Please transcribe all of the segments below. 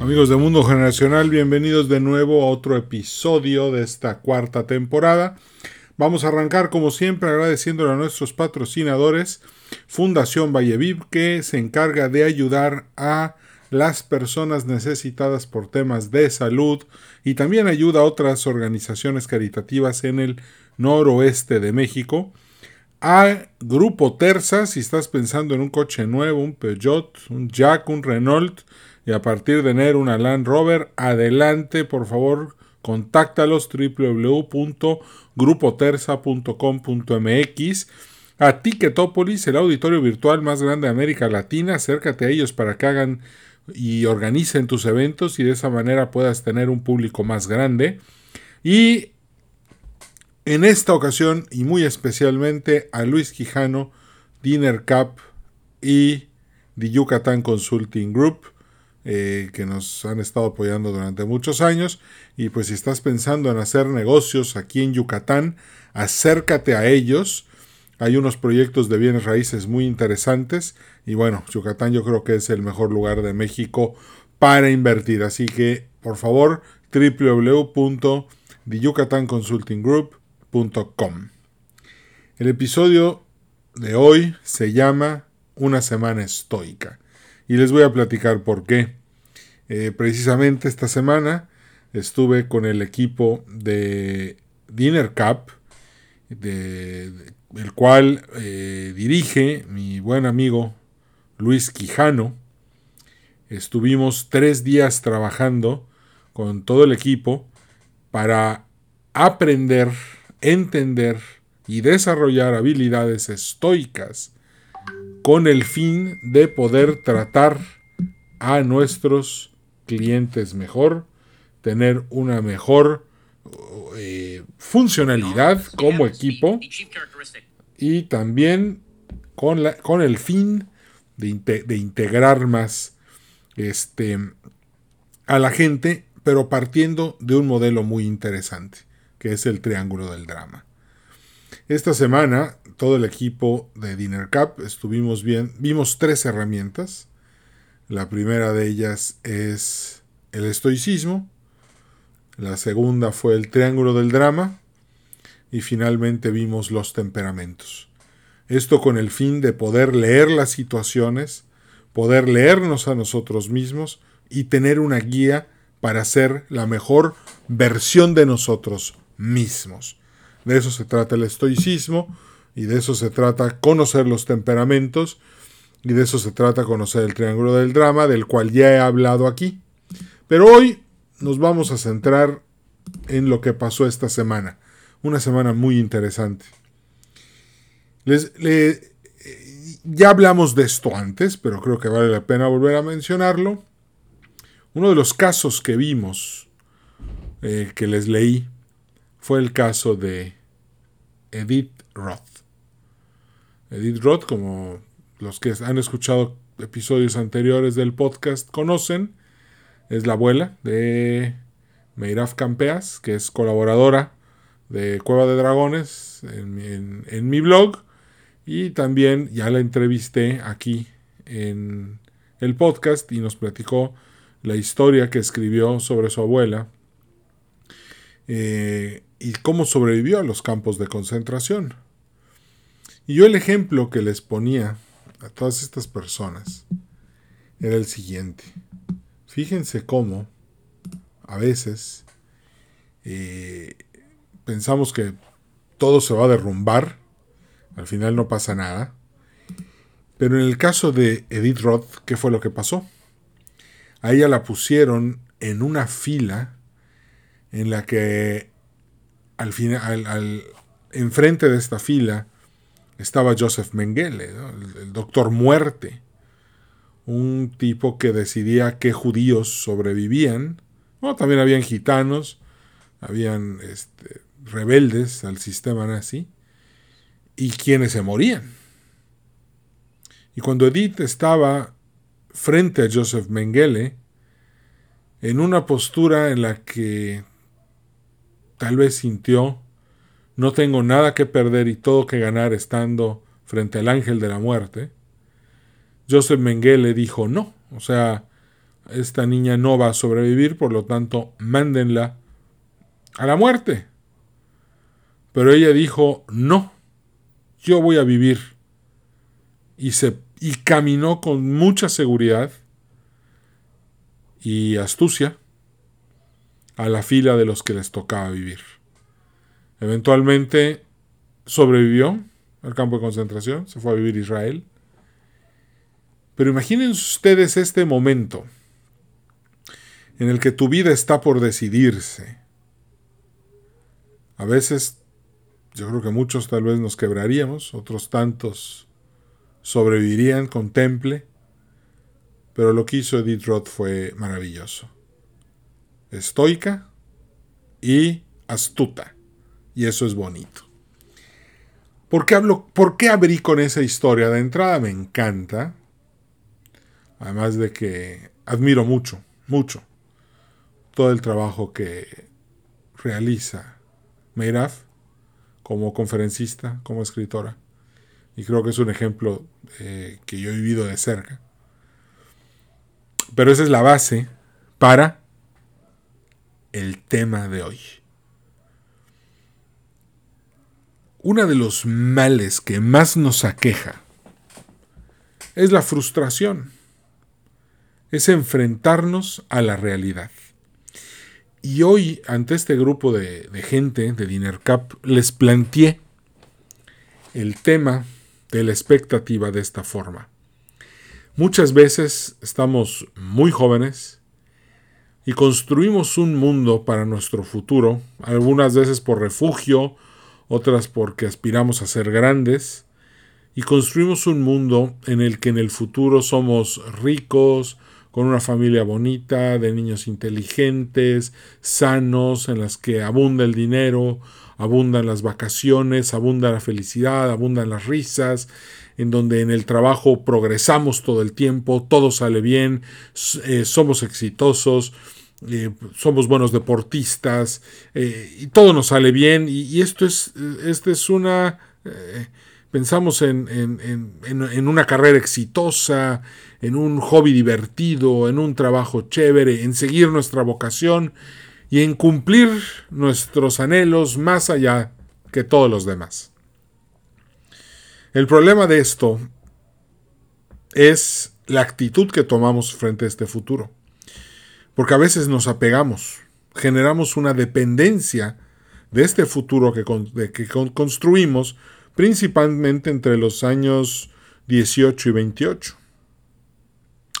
Amigos de Mundo Generacional, bienvenidos de nuevo a otro episodio de esta cuarta temporada. Vamos a arrancar como siempre agradeciéndole a nuestros patrocinadores, Fundación Valleviv, que se encarga de ayudar a las personas necesitadas por temas de salud y también ayuda a otras organizaciones caritativas en el noroeste de México. A Grupo Terza, si estás pensando en un coche nuevo, un Peugeot, un Jack, un Renault, y a partir de enero una Land Rover, adelante, por favor, contáctalos www.grupoterza.com.mx. A Ticketopolis, el auditorio virtual más grande de América Latina, acércate a ellos para que hagan y organicen tus eventos y de esa manera puedas tener un público más grande. Y en esta ocasión, y muy especialmente, a Luis Quijano, Dinner Cup y The Yucatán Consulting Group, eh, que nos han estado apoyando durante muchos años. Y pues si estás pensando en hacer negocios aquí en Yucatán, acércate a ellos. Hay unos proyectos de bienes raíces muy interesantes y bueno, Yucatán yo creo que es el mejor lugar de México para invertir. Así que por favor, www.theyucatanconsultinggroup.com. El episodio de hoy se llama Una semana estoica y les voy a platicar por qué. Eh, precisamente esta semana estuve con el equipo de Dinner Cup, el cual eh, dirige mi buen amigo Luis Quijano. Estuvimos tres días trabajando con todo el equipo para aprender, entender y desarrollar habilidades estoicas con el fin de poder tratar a nuestros clientes mejor, tener una mejor eh, funcionalidad como equipo y también con, la, con el fin de, de, integrar más este, a la gente, pero partiendo de un modelo muy interesante, que es el triángulo del drama. Esta semana, todo el equipo de Dinner Cup estuvimos bien, vimos tres herramientas. La primera de ellas es el estoicismo, la segunda fue el triángulo del drama y finalmente vimos los temperamentos. Esto con el fin de poder leer las situaciones, poder leernos a nosotros mismos y tener una guía para ser la mejor versión de nosotros mismos. De eso se trata el estoicismo y de eso se trata conocer los temperamentos y de eso se trata conocer el triángulo del drama del cual ya he hablado aquí. Pero hoy nos vamos a centrar en lo que pasó esta semana. Una semana muy interesante. Les, ya hablamos de esto antes, pero creo que vale la pena volver a mencionarlo. Uno de los casos que vimos, eh, que les leí, fue el caso de Edith Roth. Edith Roth, como los que han escuchado episodios anteriores del podcast conocen, es la abuela de Meiraf Campeas, que es colaboradora de Cueva de Dragones en, mi blog. Y también ya la entrevisté aquí en el podcast y nos platicó la historia que escribió sobre su abuela eh, y cómo sobrevivió a los campos de concentración. Y yo el ejemplo que les ponía a todas estas personas era el siguiente. Fíjense cómo a veces eh, pensamos que todo se va a derrumbar, al final no pasa nada. Pero en el caso de Edith Roth, ¿qué fue lo que pasó? A ella la pusieron en una fila en la que al final, al, enfrente de esta fila estaba Joseph Mengele, el, doctor muerte, un tipo que decidía qué judíos sobrevivían. También habían gitanos, habían este, rebeldes al sistema nazi. Y quienes se morían. Y cuando Edith estaba frente a Joseph Mengele, en una postura en la que tal vez sintió, no tengo nada que perder y todo que ganar estando frente al ángel de la muerte, Joseph Mengele dijo no, o sea, esta niña no va a sobrevivir, por lo tanto, mándenla a la muerte. Pero ella dijo, no, yo voy a vivir. Y, se, y caminó con mucha seguridad y astucia a la fila de los que les tocaba vivir. Eventualmente sobrevivió al campo de concentración, se fue a vivir a Israel. Pero imaginen ustedes este momento en el que tu vida está por decidirse. A veces yo creo que muchos tal vez nos quebraríamos, otros tantos sobrevivirían con temple, pero lo que hizo Edith Roth fue maravilloso. Estoica y astuta, y eso es bonito. ¿Por qué, hablo, ¿Por qué abrí con esa historia? De entrada me encanta, además de que admiro mucho, mucho, todo el trabajo que realiza Meiraf como conferencista, como escritora. Y creo que es un ejemplo eh, que yo he vivido de cerca. Pero esa es la base para el tema de hoy. Uno de los males que más nos aqueja es la frustración. Es enfrentarnos a la realidad. Y hoy, ante este grupo de, gente de DinnerCap, les planteé el tema de la expectativa de esta forma. Muchas veces estamos muy jóvenes y construimos un mundo para nuestro futuro, algunas veces por refugio, otras porque aspiramos a ser grandes, y construimos un mundo en el que en el futuro somos ricos, con una familia bonita, de niños inteligentes, sanos, en las que abunda el dinero, abundan las vacaciones, abunda la felicidad, abundan las risas, en donde en el trabajo progresamos todo el tiempo, todo sale bien, eh, somos exitosos, eh, somos buenos deportistas, eh, y todo nos sale bien, y, esto es, esta es una pensamos en, en, una carrera exitosa, en un hobby divertido, en un trabajo chévere, en seguir nuestra vocación y en cumplir nuestros anhelos más allá que todos los demás. El problema de esto es la actitud que tomamos frente a este futuro. Porque a veces nos apegamos, generamos una dependencia de este futuro que, construimos principalmente entre los años 18 y 28.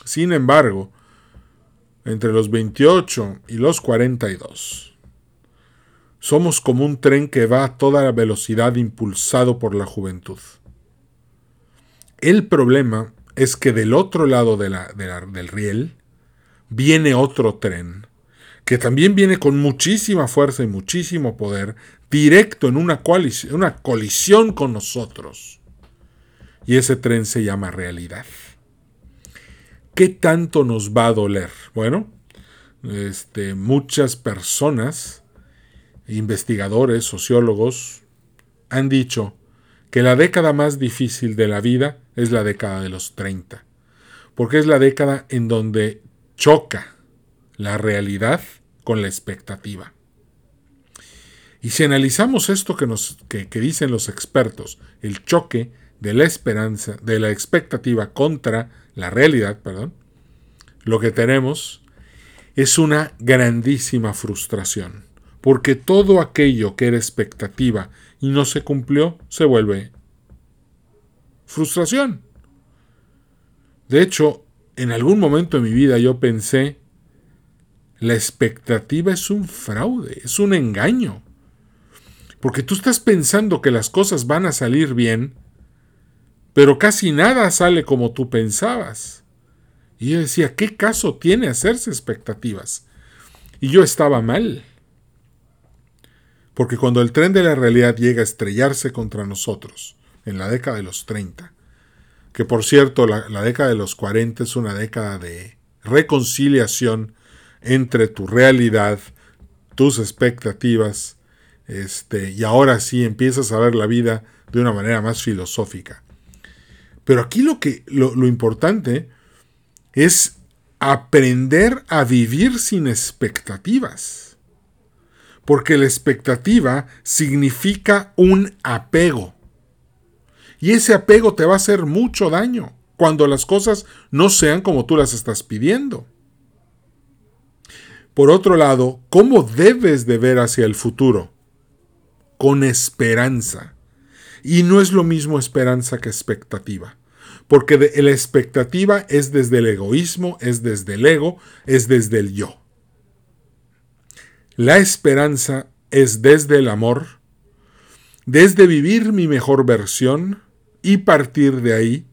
Sin embargo, entre los 28 y los 42, somos como un tren que va a toda velocidad impulsado por la juventud. El problema es que del otro lado del riel viene otro tren, que también viene con muchísima fuerza y muchísimo poder, directo en una, colisión con nosotros. Y ese tren se llama realidad. ¿Qué tanto nos va a doler? Bueno, este, muchas personas, investigadores, sociólogos, han dicho que la década más difícil de la vida es la década de los 30, porque es la década en donde choca la realidad con la expectativa. Y si analizamos esto que, nos, que, dicen los expertos, el choque de la esperanza, de la expectativa contra la realidad, perdón, lo que tenemos es una grandísima frustración, porque todo aquello que era expectativa y no se cumplió se vuelve frustración. De hecho, en algún momento de mi vida yo pensé, la expectativa es un fraude, es un engaño. Porque tú estás pensando que las cosas van a salir bien, pero casi nada sale como tú pensabas. Y yo decía, ¿qué caso tiene hacerse expectativas? Y yo estaba mal. Porque cuando el tren de la realidad llega a estrellarse contra nosotros, en la década de los 30, que por cierto la, década de los 40 es una década de reconciliación entre tu realidad, tus expectativas, este, y ahora sí empiezas a ver la vida de una manera más filosófica. Pero aquí lo, que, lo, lo importante es aprender a vivir sin expectativas. Porque la expectativa significa un apego. Y ese apego te va a hacer mucho daño cuando las cosas no sean como tú las estás pidiendo. Por otro lado, ¿cómo debes de ver hacia el futuro? Con esperanza. Y no es lo mismo esperanza que expectativa. Porque la expectativa es desde el egoísmo, es desde el ego, es desde el yo. La esperanza es desde el amor, desde vivir mi mejor versión y partir de ahí,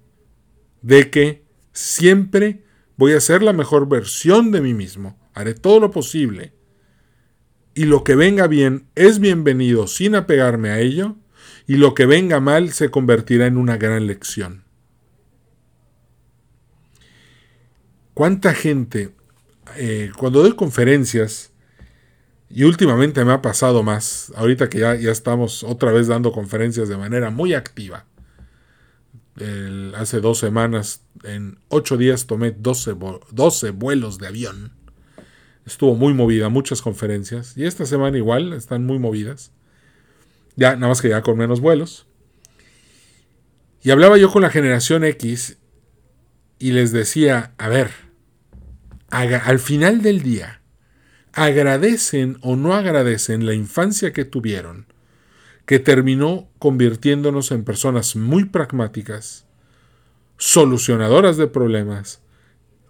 de que siempre voy a ser la mejor versión de mí mismo, haré todo lo posible, y lo que venga bien es bienvenido sin apegarme a ello, y lo que venga mal se convertirá en una gran lección. ¿Cuánta gente, eh, cuando doy conferencias, y últimamente me ha pasado más, ahorita que ya, ya estamos otra vez dando conferencias de manera muy activa, hace dos semanas, en ocho días tomé 12, 12 vuelos de avión. Estuvo muy movida, muchas conferencias. Y esta semana igual, están muy movidas. Ya, nada más que ya con menos vuelos. Y hablaba yo con la generación X y les decía, a ver, al final del día, agradecen o no agradecen la infancia que tuvieron, que terminó convirtiéndonos en personas muy pragmáticas, solucionadoras de problemas,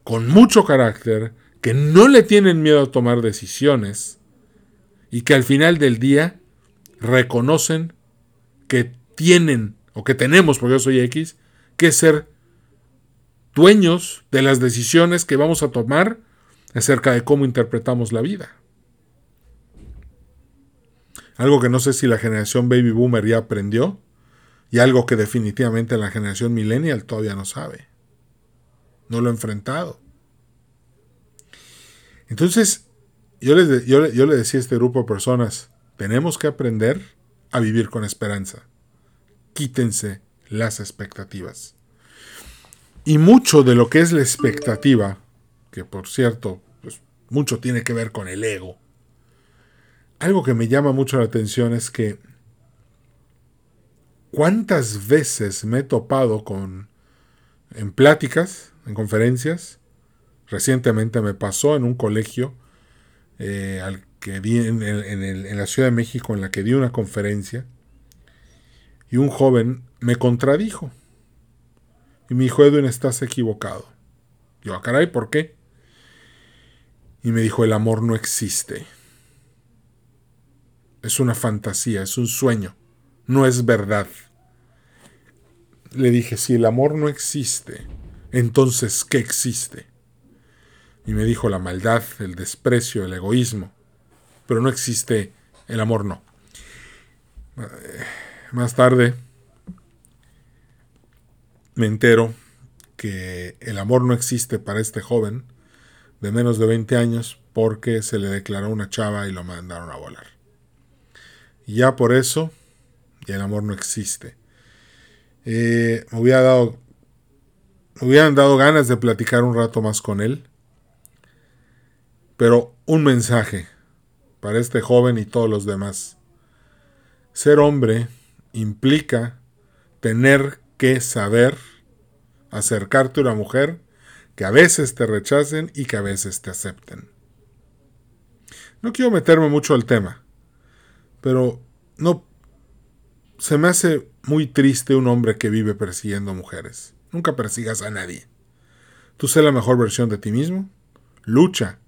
con mucho carácter, que no le tienen miedo a tomar decisiones y que al final del día reconocen que tienen o que tenemos, porque yo soy X, que ser dueños de las decisiones que vamos a tomar acerca de cómo interpretamos la vida. Algo que no sé si la generación baby boomer ya aprendió y algo que definitivamente la generación millennial todavía no sabe. No lo he enfrentado. Entonces, yo, yo, yo le decía a este grupo de personas, tenemos que aprender a vivir con esperanza. Quítense las expectativas. Y mucho de lo que es la expectativa, que por cierto, pues, mucho tiene que ver con el ego, algo que me llama mucho la atención es que cuántas veces me he topado con en pláticas, en conferencias, recientemente me pasó en un colegio eh, al que di en, la Ciudad de México en la que di una conferencia y un joven me contradijo y me dijo, Edwin, estás equivocado. Yo, ah, caray, ¿por qué? Y me dijo, el amor no existe. Es una fantasía, es un sueño, no es verdad. Le dije, si el amor no existe, entonces, ¿qué existe? Y me dijo la maldad, el desprecio, el egoísmo. Pero no existe el amor, no. Más tarde me entero que el amor no existe para este joven de menos de 20 años porque se le declaró una chava y lo mandaron a volar. Ya por eso, el amor no existe. Eh, me dado, me hubieran dado ganas de platicar un rato más con él. Pero un mensaje para este joven y todos los demás. Ser hombre implica tener que saber acercarte a una mujer que a veces te rechacen y que a veces te acepten. No quiero meterme mucho al tema, pero no se me hace muy triste un hombre que vive persiguiendo mujeres. Nunca persigas a nadie. Tú sé la mejor versión de ti mismo. Lucha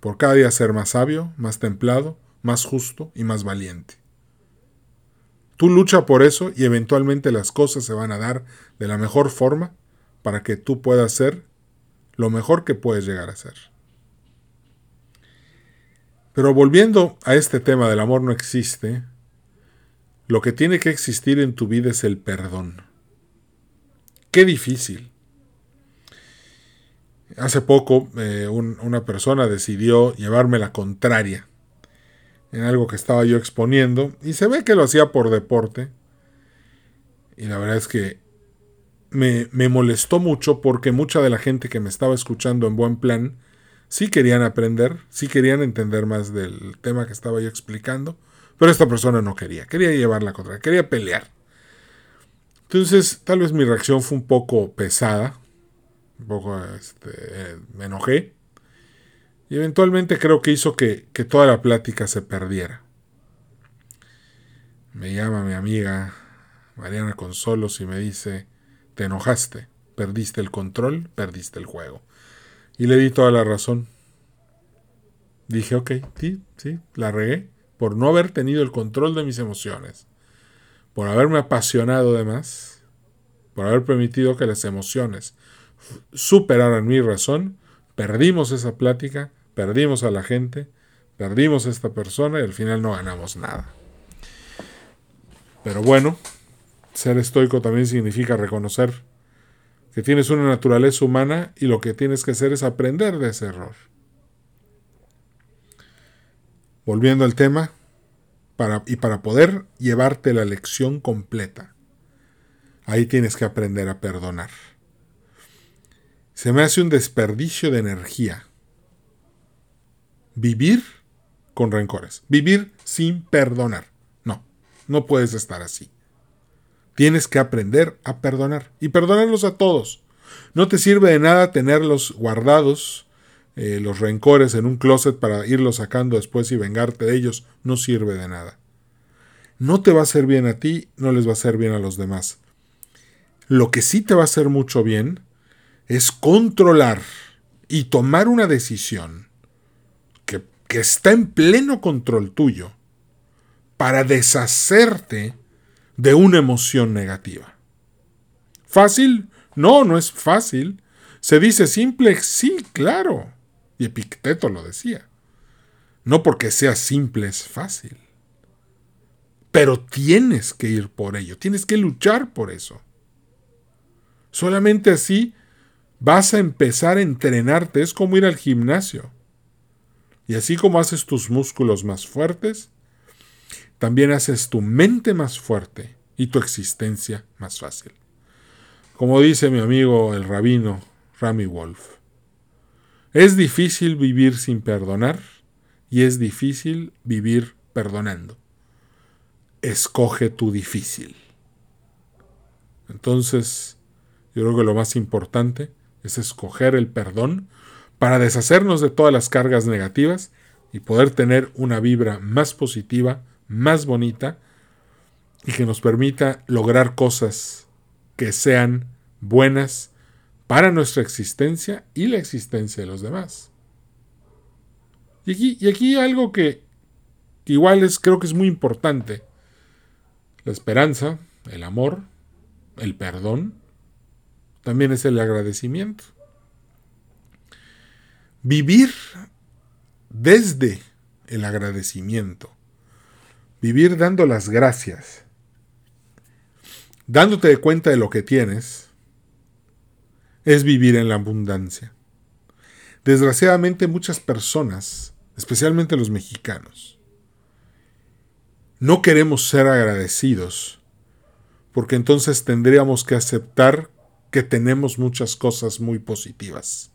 por cada día ser más sabio, más templado, más justo y más valiente. Tú lucha por eso y eventualmente las cosas se van a dar de la mejor forma para que tú puedas ser lo mejor que puedes llegar a ser. Pero volviendo a este tema del amor no existe, lo que tiene que existir en tu vida es el perdón. Qué difícil. Hace poco eh, una persona decidió llevarme la contraria en algo que estaba yo exponiendo y se ve que lo hacía por deporte. Y la verdad es que me, me molestó mucho porque mucha de la gente que me estaba escuchando en buen plan sí querían aprender, sí querían entender más del tema que estaba yo explicando, pero esta persona no quería, quería llevarla contra, quería pelear. Entonces, tal vez mi reacción fue un poco pesada, un poco este, me enojé, y eventualmente creo que hizo que, que toda la plática se perdiera. Me llama mi amiga Mariana Consolos y me dice, te enojaste, perdiste el control, perdiste el juego. Y le di toda la razón. Dije, ok, sí, sí, la regué por no haber tenido el control de mis emociones, por haberme apasionado de más, por haber permitido que las emociones superaran mi razón, perdimos esa plática, perdimos a la gente, perdimos a esta persona y al final no ganamos nada. Pero bueno, ser estoico también significa reconocer que tienes una naturaleza humana y lo que tienes que hacer es aprender de ese error. Volviendo al tema, y para poder llevarte la lección completa, ahí tienes que aprender a perdonar. Se me hace un desperdicio de energía vivir con rencores, vivir sin perdonar. No, no puedes estar así. Tienes que aprender a perdonar y perdonarlos a todos. No te sirve de nada tenerlos guardados, eh, los rencores en un closet para irlos sacando después y vengarte de ellos. No sirve de nada. No te va a hacer bien a ti, no les va a hacer bien a los demás. Lo que sí te va a hacer mucho bien es controlar y tomar una decisión que, que está en pleno control tuyo para deshacerte de una emoción negativa. ¿Fácil? No, no es fácil. Se dice simple, sí, claro. Y Epicteto lo decía. No porque sea simple es fácil. Pero tienes que ir por ello, tienes que luchar por eso. Solamente así vas a empezar a entrenarte, es como ir al gimnasio. Y así como haces tus músculos más fuertes, también haces tu mente más fuerte y tu existencia más fácil. Como dice mi amigo el rabino Rami Wolf, es difícil vivir sin perdonar y es difícil vivir perdonando. Escoge tu difícil. Entonces, yo creo que lo más importante es escoger el perdón para deshacernos de todas las cargas negativas y poder tener una vibra más positiva más bonita y que nos permita lograr cosas que sean buenas para nuestra existencia y la existencia de los demás. Y aquí, y aquí algo que, igual es, creo que es muy importante. La esperanza, el amor, el perdón, también es el agradecimiento. Vivir desde el agradecimiento Vivir dando las gracias, dándote de cuenta de lo que tienes, es vivir en la abundancia. Desgraciadamente muchas personas, especialmente los mexicanos, no queremos ser agradecidos, porque entonces tendríamos que aceptar que tenemos muchas cosas muy positivas.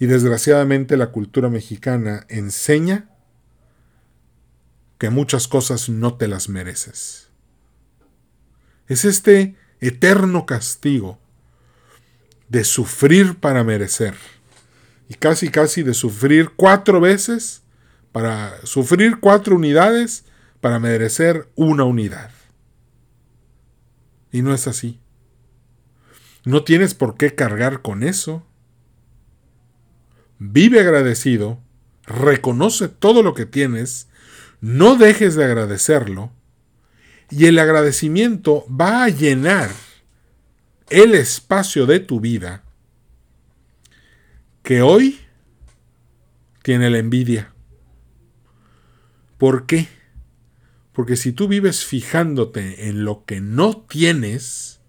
Y desgraciadamente la cultura mexicana enseña que muchas cosas no te las mereces. Es este eterno castigo de sufrir para merecer. Y casi casi de sufrir cuatro veces para sufrir cuatro unidades para merecer una unidad. Y no es así. No tienes por qué cargar con eso. Vive agradecido, reconoce todo lo que tienes no dejes de agradecerlo y el agradecimiento va a llenar el espacio de tu vida que hoy tiene la envidia, ¿Por qué? Porque si tú vives fijándote en lo que no tienes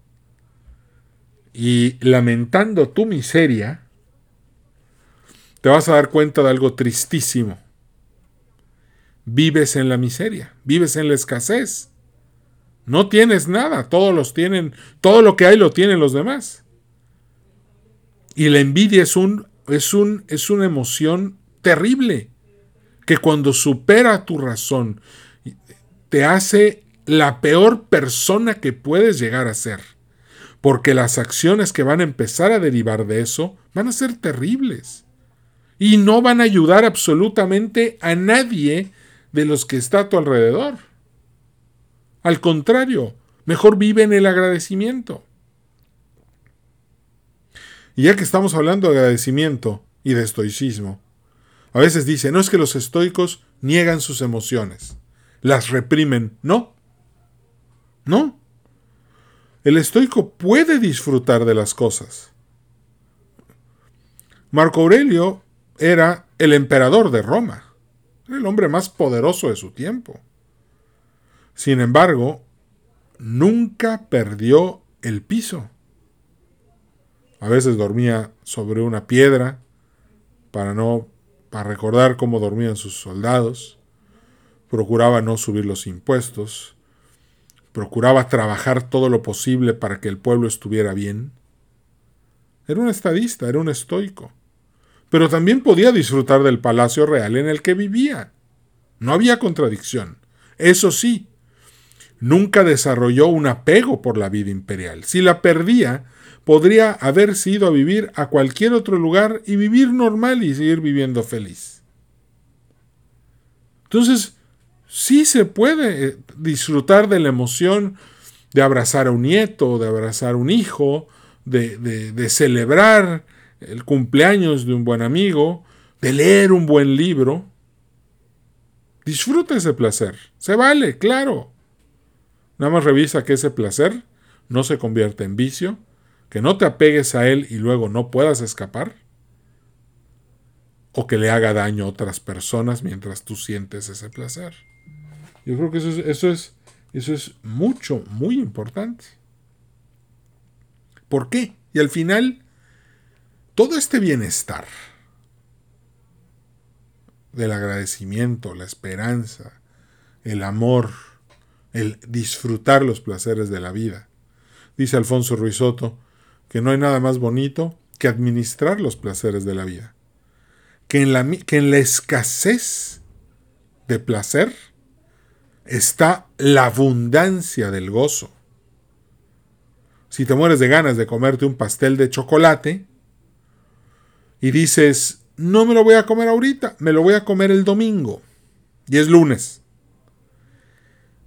y lamentando tu miseria, te vas a dar cuenta de algo tristísimo. Vives en la miseria, vives en la escasez. No tienes nada, todos los tienen, todo lo que hay lo tienen los demás. Y la envidia es un es un es una emoción terrible que cuando supera tu razón te hace la peor persona que puedes llegar a ser. Porque las acciones que van a empezar a derivar de eso van a ser terribles. Y no van a ayudar absolutamente a nadie de los que está a tu alrededor. Al contrario, mejor vive en el agradecimiento. Y ya que estamos hablando de agradecimiento y de estoicismo, a veces dice, no es que los estoicos niegan sus emociones las reprimen. No. No. El estoico puede disfrutar de las cosas. Marco Aurelio era el emperador de Roma, el hombre más poderoso de su tiempo. Sin embargo, nunca perdió el piso. A veces dormía sobre una piedra para no para recordar cómo dormían sus soldados procuraba no subir los impuestos, procuraba trabajar todo lo posible para que el pueblo estuviera bien. Era un estadista, era un estoico, pero también podía disfrutar del palacio real en el que vivía. No había contradicción. Eso sí, nunca desarrolló un apego por la vida imperial. Si la perdía, podría haber ido a vivir a cualquier otro lugar y vivir normal y seguir viviendo feliz. Entonces, sí se puede eh, disfrutar de la emoción de abrazar a un nieto, de abrazar a un hijo, de, de, celebrar el cumpleaños de un buen amigo, de leer un buen libro. Disfruta ese placer. Se vale, claro. Nada más revisa que ese placer no se convierta en vicio, que no te apegues a él y luego no puedas escapar, o que le haga daño a otras personas mientras tú sientes ese placer. Yo creo que eso es, eso es, eso es mucho, muy importante. ¿Por qué? Y al final, todo este bienestar del agradecimiento, la esperanza, el amor, el disfrutar los placeres de la vida. Dice Alfonso Ruizotto que no hay nada más bonito que administrar los placeres de la vida. Que en la, que en la escasez de placer está la abundancia del gozo. Si te mueres de ganas de comerte un pastel de chocolate y dices, no me lo voy a comer ahorita, me lo voy a comer el domingo y es lunes.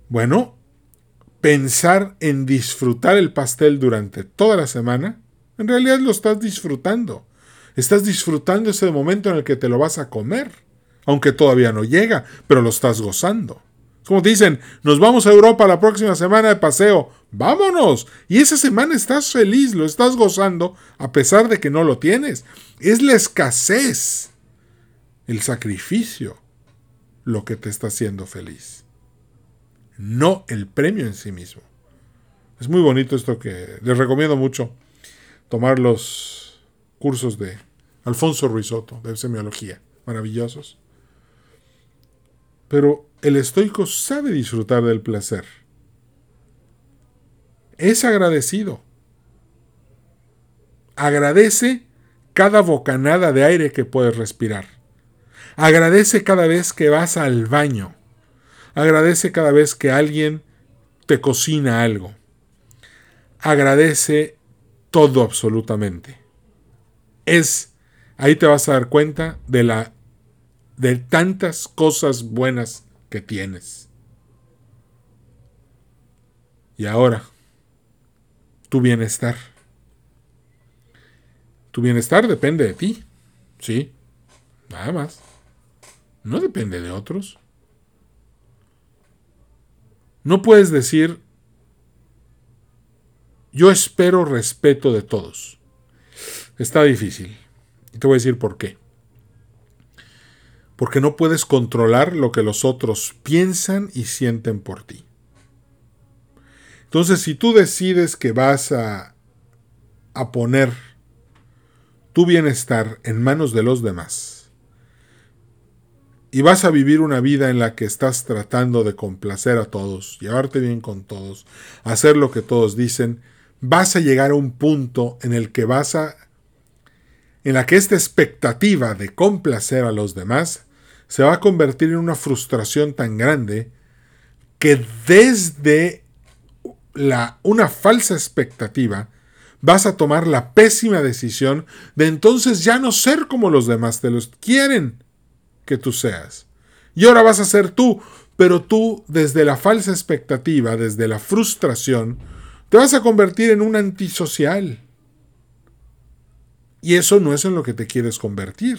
Bueno, pensar en disfrutar el pastel durante toda la semana, en realidad lo estás disfrutando. Estás disfrutando ese momento en el que te lo vas a comer, aunque todavía no llega, pero lo estás gozando. Como dicen, nos vamos a Europa la próxima semana de paseo. Vámonos. Y esa semana estás feliz, lo estás gozando, a pesar de que no lo tienes. Es la escasez, el sacrificio, lo que te está haciendo feliz. No el premio en sí mismo. Es muy bonito esto que les recomiendo mucho tomar los cursos de Alfonso Ruizotto de semiología. Maravillosos. Pero el estoico sabe disfrutar del placer. Es agradecido. Agradece cada bocanada de aire que puedes respirar. Agradece cada vez que vas al baño. Agradece cada vez que alguien te cocina algo. Agradece todo absolutamente. Es, ahí te vas a dar cuenta de la de tantas cosas buenas que tienes. Y ahora, tu bienestar. Tu bienestar depende de ti, ¿sí? Nada más. No depende de otros. No puedes decir, yo espero respeto de todos. Está difícil. Y te voy a decir por qué. Porque no puedes controlar lo que los otros piensan y sienten por ti. Entonces, si tú decides que vas a, poner tu bienestar en manos de los demás, y vas a vivir una vida en la que estás tratando de complacer a todos, llevarte bien con todos, hacer lo que todos dicen, vas a llegar a un punto en el que vas a en la que esta expectativa de complacer a los demás se va a convertir en una frustración tan grande que desde la, una falsa expectativa vas a tomar la pésima decisión de entonces ya no ser como los demás te los quieren que tú seas. Y ahora vas a ser tú, pero tú desde la falsa expectativa, desde la frustración, te vas a convertir en un antisocial. Y eso no es en lo que te quieres convertir.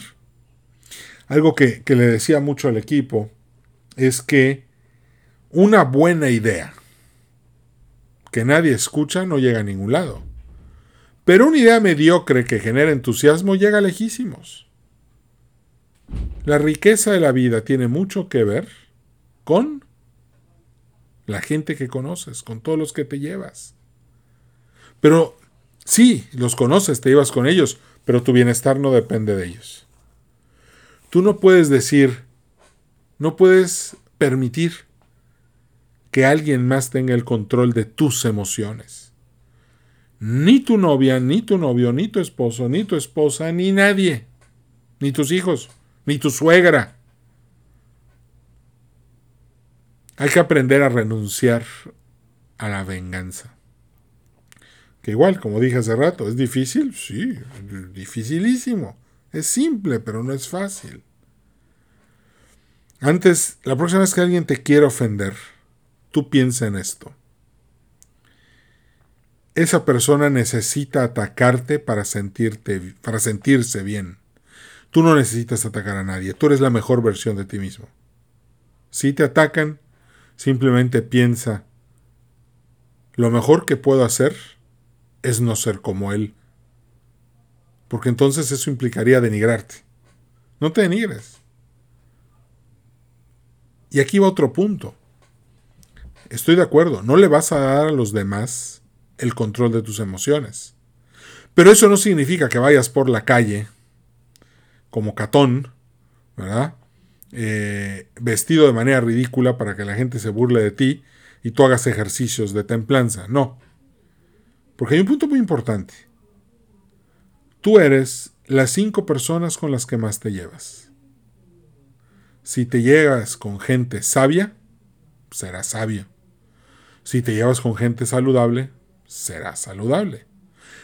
Algo que, que le decía mucho al equipo es que una buena idea que nadie escucha no llega a ningún lado. Pero una idea mediocre que genera entusiasmo llega lejísimos. La riqueza de la vida tiene mucho que ver con la gente que conoces, con todos los que te llevas. Pero sí, los conoces, te llevas con ellos, pero tu bienestar no depende de ellos. Tú no puedes decir, no puedes permitir que alguien más tenga el control de tus emociones. Ni tu novia, ni tu novio, ni tu esposo, ni tu esposa, ni nadie, ni tus hijos, ni tu suegra. Hay que aprender a renunciar a la venganza igual, como dije hace rato, ¿es difícil? Sí, dificilísimo. Es simple, pero no es fácil. Antes, la próxima vez que alguien te quiera ofender, tú piensa en esto. Esa persona necesita atacarte para, sentirte, para sentirse bien. Tú no necesitas atacar a nadie, tú eres la mejor versión de ti mismo. Si te atacan, simplemente piensa, lo mejor que puedo hacer es no ser como Él. Porque entonces eso implicaría denigrarte. No te denigres. Y aquí va otro punto. Estoy de acuerdo, no le vas a dar a los demás el control de tus emociones. Pero eso no significa que vayas por la calle como catón, ¿verdad? Eh, vestido de manera ridícula para que la gente se burle de ti y tú hagas ejercicios de templanza. No. Porque hay un punto muy importante. Tú eres las cinco personas con las que más te llevas. Si te llevas con gente sabia, serás sabio. Si te llevas con gente saludable, serás saludable.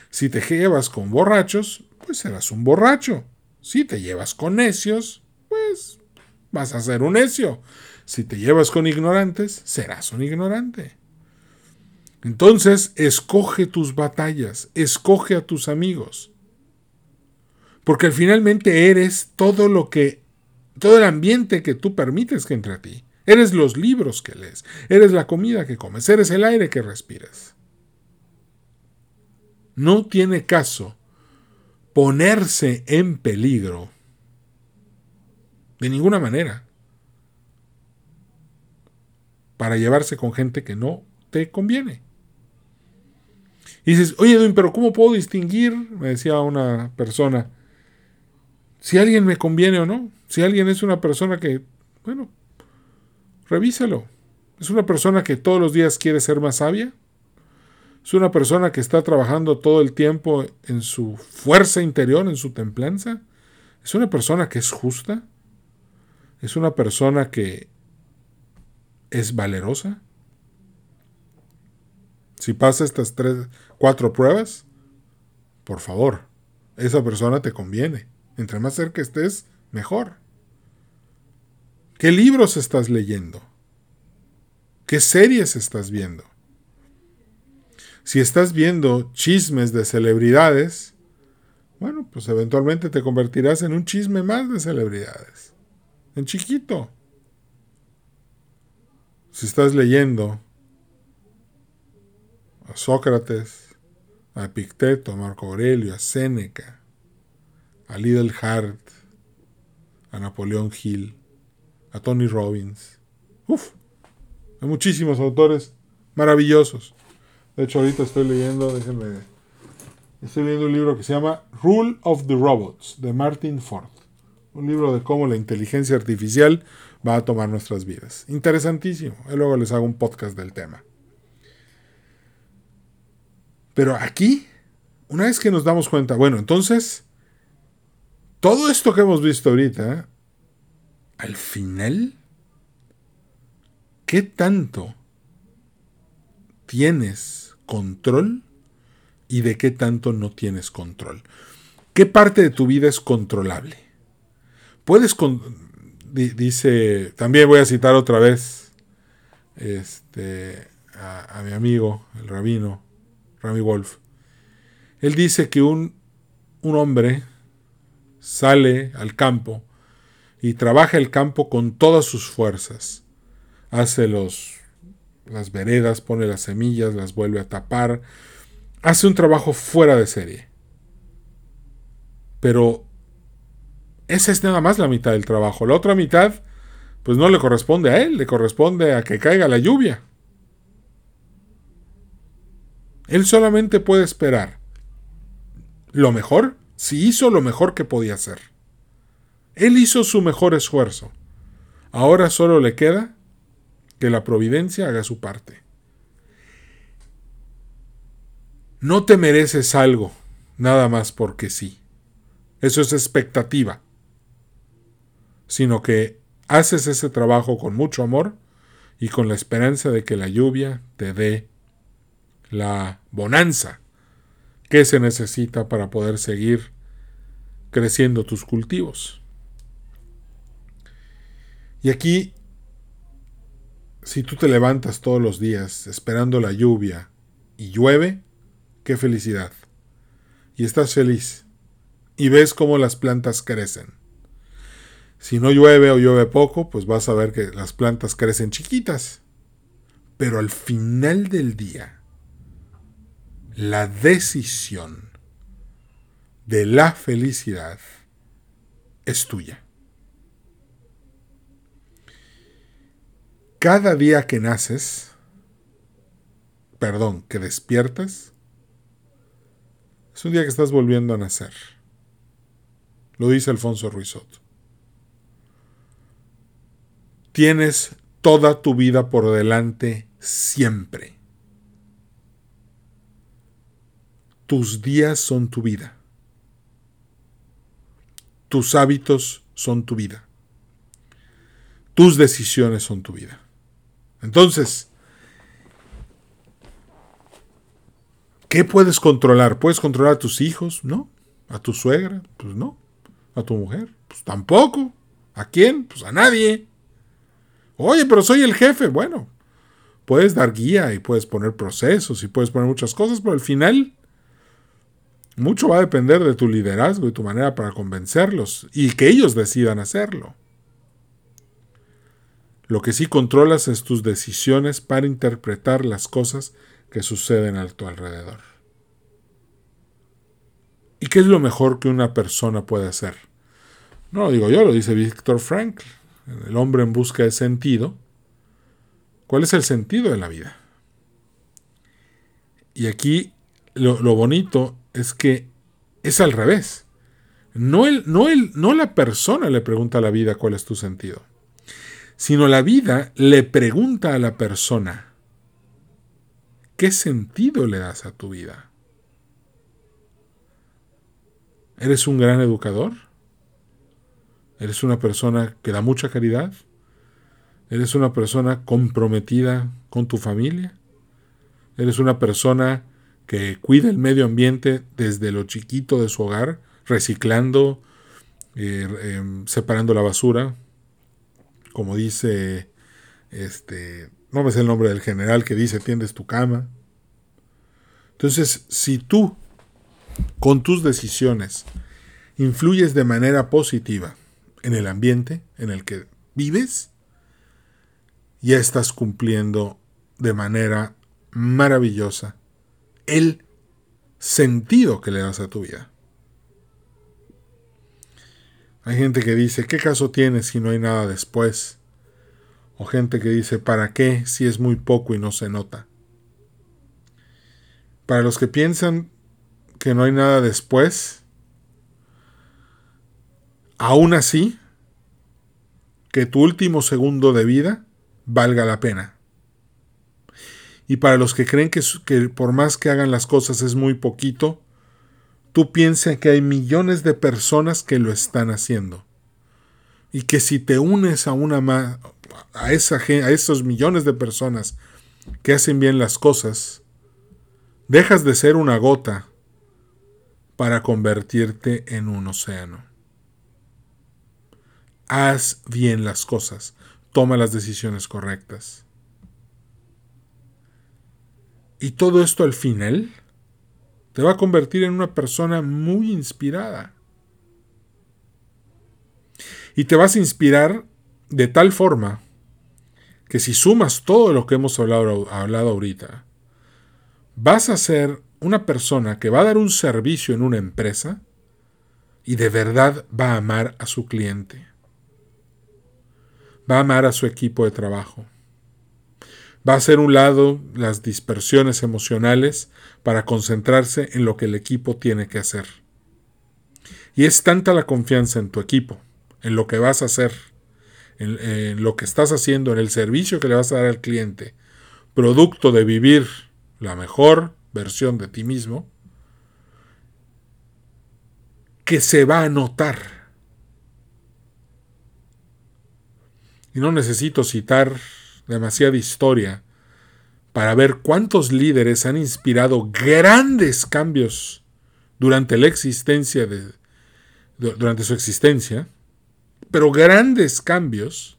Si te llevas con borrachos, pues serás un borracho. Si te llevas con necios, pues vas a ser un necio. Si te llevas con ignorantes, serás un ignorante. Entonces, escoge tus batallas, escoge a tus amigos. Porque finalmente eres todo lo que, todo el ambiente que tú permites que entre a ti. Eres los libros que lees, eres la comida que comes, eres el aire que respiras. No tiene caso ponerse en peligro de ninguna manera para llevarse con gente que no te conviene. Y dices, oye Edwin, pero ¿cómo puedo distinguir? Me decía una persona, si alguien me conviene o no. Si alguien es una persona que, bueno, revísalo. Es una persona que todos los días quiere ser más sabia. Es una persona que está trabajando todo el tiempo en su fuerza interior, en su templanza. Es una persona que es justa. Es una persona que es valerosa. Si pasa estas tres, cuatro pruebas, por favor, esa persona te conviene. Entre más cerca estés, mejor. ¿Qué libros estás leyendo? ¿Qué series estás viendo? Si estás viendo chismes de celebridades, bueno, pues eventualmente te convertirás en un chisme más de celebridades. En chiquito. Si estás leyendo a Sócrates, a Epicteto, a Marco Aurelio, a Séneca, a Hart, a Napoleón Hill, a Tony Robbins. Uf, hay muchísimos autores maravillosos. De hecho, ahorita estoy leyendo, déjenme. Estoy leyendo un libro que se llama Rule of the Robots de Martin Ford. Un libro de cómo la inteligencia artificial va a tomar nuestras vidas. Interesantísimo. Y luego les hago un podcast del tema. Pero aquí, una vez que nos damos cuenta, bueno, entonces, todo esto que hemos visto ahorita, al final, ¿qué tanto tienes control y de qué tanto no tienes control? ¿Qué parte de tu vida es controlable? Puedes, dice, también voy a citar otra vez este, a, a mi amigo, el rabino, Rami Wolf. Él dice que un, un hombre sale al campo y trabaja el campo con todas sus fuerzas. Hace los, las veredas, pone las semillas, las vuelve a tapar. Hace un trabajo fuera de serie. Pero esa es nada más la mitad del trabajo. La otra mitad, pues no le corresponde a él, le corresponde a que caiga la lluvia. Él solamente puede esperar lo mejor si hizo lo mejor que podía hacer. Él hizo su mejor esfuerzo. Ahora solo le queda que la providencia haga su parte. No te mereces algo nada más porque sí. Eso es expectativa. Sino que haces ese trabajo con mucho amor y con la esperanza de que la lluvia te dé la bonanza que se necesita para poder seguir creciendo tus cultivos. Y aquí, si tú te levantas todos los días esperando la lluvia y llueve, qué felicidad. Y estás feliz. Y ves cómo las plantas crecen. Si no llueve o llueve poco, pues vas a ver que las plantas crecen chiquitas. Pero al final del día, la decisión de la felicidad es tuya. Cada día que naces, perdón, que despiertas, es un día que estás volviendo a nacer. Lo dice Alfonso Ruizot. Tienes toda tu vida por delante siempre. Tus días son tu vida. Tus hábitos son tu vida. Tus decisiones son tu vida. Entonces, ¿qué puedes controlar? ¿Puedes controlar a tus hijos? No. ¿A tu suegra? Pues no. ¿A tu mujer? Pues tampoco. ¿A quién? Pues a nadie. Oye, pero soy el jefe. Bueno, puedes dar guía y puedes poner procesos y puedes poner muchas cosas, pero al final mucho va a depender de tu liderazgo y tu manera para convencerlos y que ellos decidan hacerlo. Lo que sí controlas es tus decisiones para interpretar las cosas que suceden a tu alrededor. ¿Y qué es lo mejor que una persona puede hacer? No lo digo yo, lo dice Víctor Frankl, el hombre en busca de sentido. ¿Cuál es el sentido de la vida? Y aquí lo, lo bonito es que es al revés. No, el, no, el, no la persona le pregunta a la vida cuál es tu sentido, sino la vida le pregunta a la persona, ¿qué sentido le das a tu vida? ¿Eres un gran educador? ¿Eres una persona que da mucha caridad? ¿Eres una persona comprometida con tu familia? ¿Eres una persona que cuida el medio ambiente desde lo chiquito de su hogar, reciclando, eh, em, separando la basura, como dice, este, no me sé el nombre del general que dice, tiendes tu cama. Entonces, si tú, con tus decisiones, influyes de manera positiva en el ambiente en el que vives, ya estás cumpliendo de manera maravillosa el sentido que le das a tu vida. Hay gente que dice, ¿qué caso tiene si no hay nada después? O gente que dice, ¿para qué si es muy poco y no se nota? Para los que piensan que no hay nada después, aún así, que tu último segundo de vida valga la pena. Y para los que creen que, por más que hagan las cosas es muy poquito, tú piensa que hay millones de personas que lo están haciendo. Y que si te unes a una más, a esos millones de personas que hacen bien las cosas, dejas de ser una gota para convertirte en un océano. Haz bien las cosas, toma las decisiones correctas. Y todo esto al final te va a convertir en una persona muy inspirada. Y te vas a inspirar de tal forma que si sumas todo lo que hemos hablado, hablado ahorita, vas a ser una persona que va a dar un servicio en una empresa y de verdad va a amar a su cliente. Va a amar a su equipo de trabajo. Va a hacer un lado las dispersiones emocionales para concentrarse en lo que el equipo tiene que hacer. Y es tanta la confianza en tu equipo, en lo que vas a hacer, en, lo que estás haciendo, en el servicio que le vas a dar al cliente, producto de vivir la mejor versión de ti mismo, que se va a notar. Y no necesito citar demasiada historia para ver cuántos líderes han inspirado grandes cambios durante la existencia de, durante su existencia, pero grandes cambios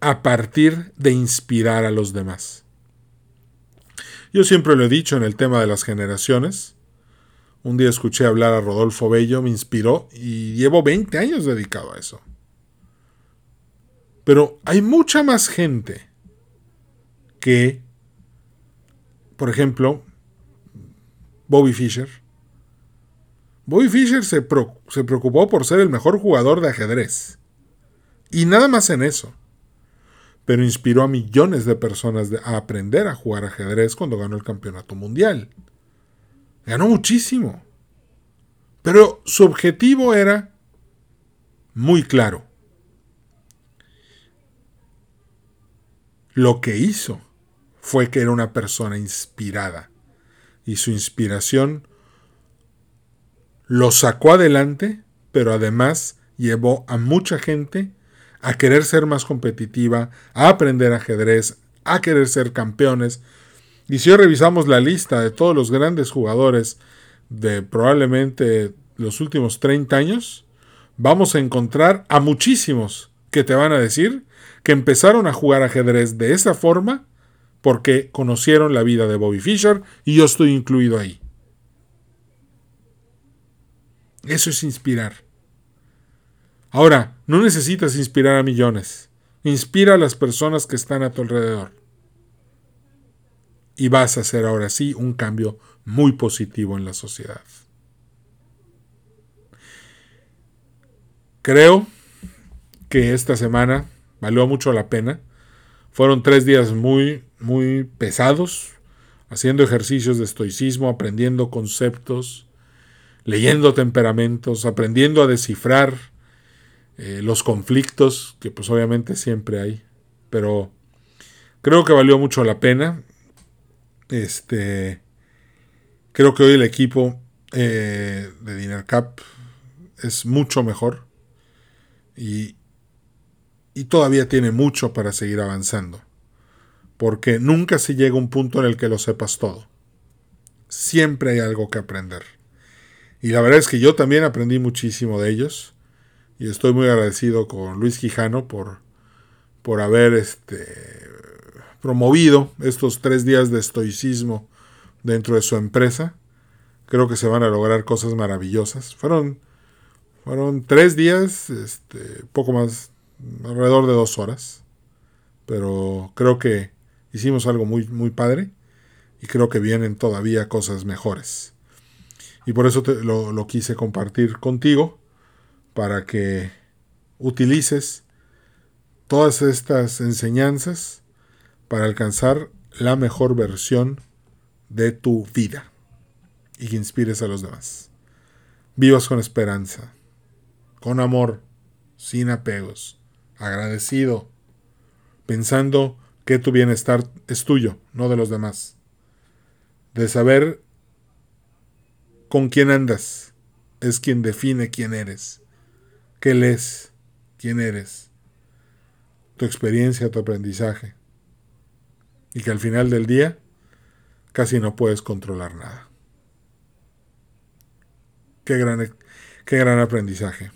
a partir de inspirar a los demás. Yo siempre lo he dicho en el tema de las generaciones. Un día escuché hablar a Rodolfo Bello, me inspiró y llevo 20 años dedicado a eso. Pero hay mucha más gente que, por ejemplo, Bobby Fischer. Bobby Fischer se, se preocupó por ser el mejor jugador de ajedrez. Y nada más en eso. Pero inspiró a millones de personas a aprender a jugar ajedrez cuando ganó el campeonato mundial. Ganó muchísimo. Pero su objetivo era muy claro. Lo que hizo fue que era una persona inspirada y su inspiración lo sacó adelante, pero además llevó a mucha gente a querer ser más competitiva, a aprender ajedrez, a querer ser campeones. Y si hoy revisamos la lista de todos los grandes jugadores de probablemente los últimos 30 años, vamos a encontrar a muchísimos que te van a decir que empezaron a jugar ajedrez de esa forma porque conocieron la vida de Bobby Fischer y yo estoy incluido ahí. Eso es inspirar. Ahora, no necesitas inspirar a millones. Inspira a las personas que están a tu alrededor. Y vas a hacer ahora sí un cambio muy positivo en la sociedad. Creo que esta semana valió mucho la pena. Fueron tres días muy, muy pesados, haciendo ejercicios de estoicismo, aprendiendo conceptos, leyendo temperamentos, aprendiendo a descifrar eh, los conflictos, que pues obviamente siempre hay, pero creo que valió mucho la pena. Este, creo que hoy el equipo eh, de Dinner Cup es mucho mejor y, y todavía tiene mucho para seguir avanzando. Porque nunca se llega a un punto en el que lo sepas todo. Siempre hay algo que aprender. Y la verdad es que yo también aprendí muchísimo de ellos. Y estoy muy agradecido con Luis Quijano por, por haber este, promovido estos tres días de estoicismo dentro de su empresa. Creo que se van a lograr cosas maravillosas. Fueron, fueron tres días, este, poco más alrededor de dos horas. Pero creo que hicimos algo muy, muy padre y creo que vienen todavía cosas mejores. Y por eso lo, quise compartir contigo para que utilices todas estas enseñanzas para alcanzar la mejor versión de tu vida y que inspires a los demás. Vivas con esperanza, con amor, sin apegos, agradecido, pensando que tu bienestar es tuyo, no de los demás. De saber con quién andas es quien define quién eres, qué lees, quién eres, tu experiencia, tu aprendizaje. Y que al final del día casi no puedes controlar nada. Qué gran, qué gran aprendizaje.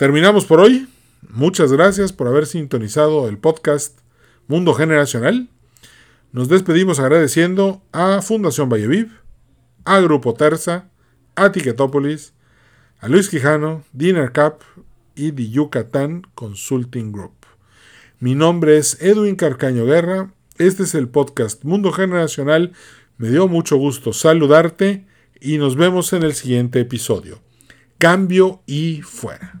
Terminamos por hoy. Muchas gracias por haber sintonizado el podcast Mundo Generacional. Nos despedimos agradeciendo a Fundación Valleviv, a Grupo Terza, a Ticketopolis, a Luis Quijano, Dinner Cup y The Yucatán Consulting Group. Mi nombre es Edwin Carcaño Guerra. Este es el podcast Mundo Generacional. Me dio mucho gusto saludarte y nos vemos en el siguiente episodio. Cambio y fuera.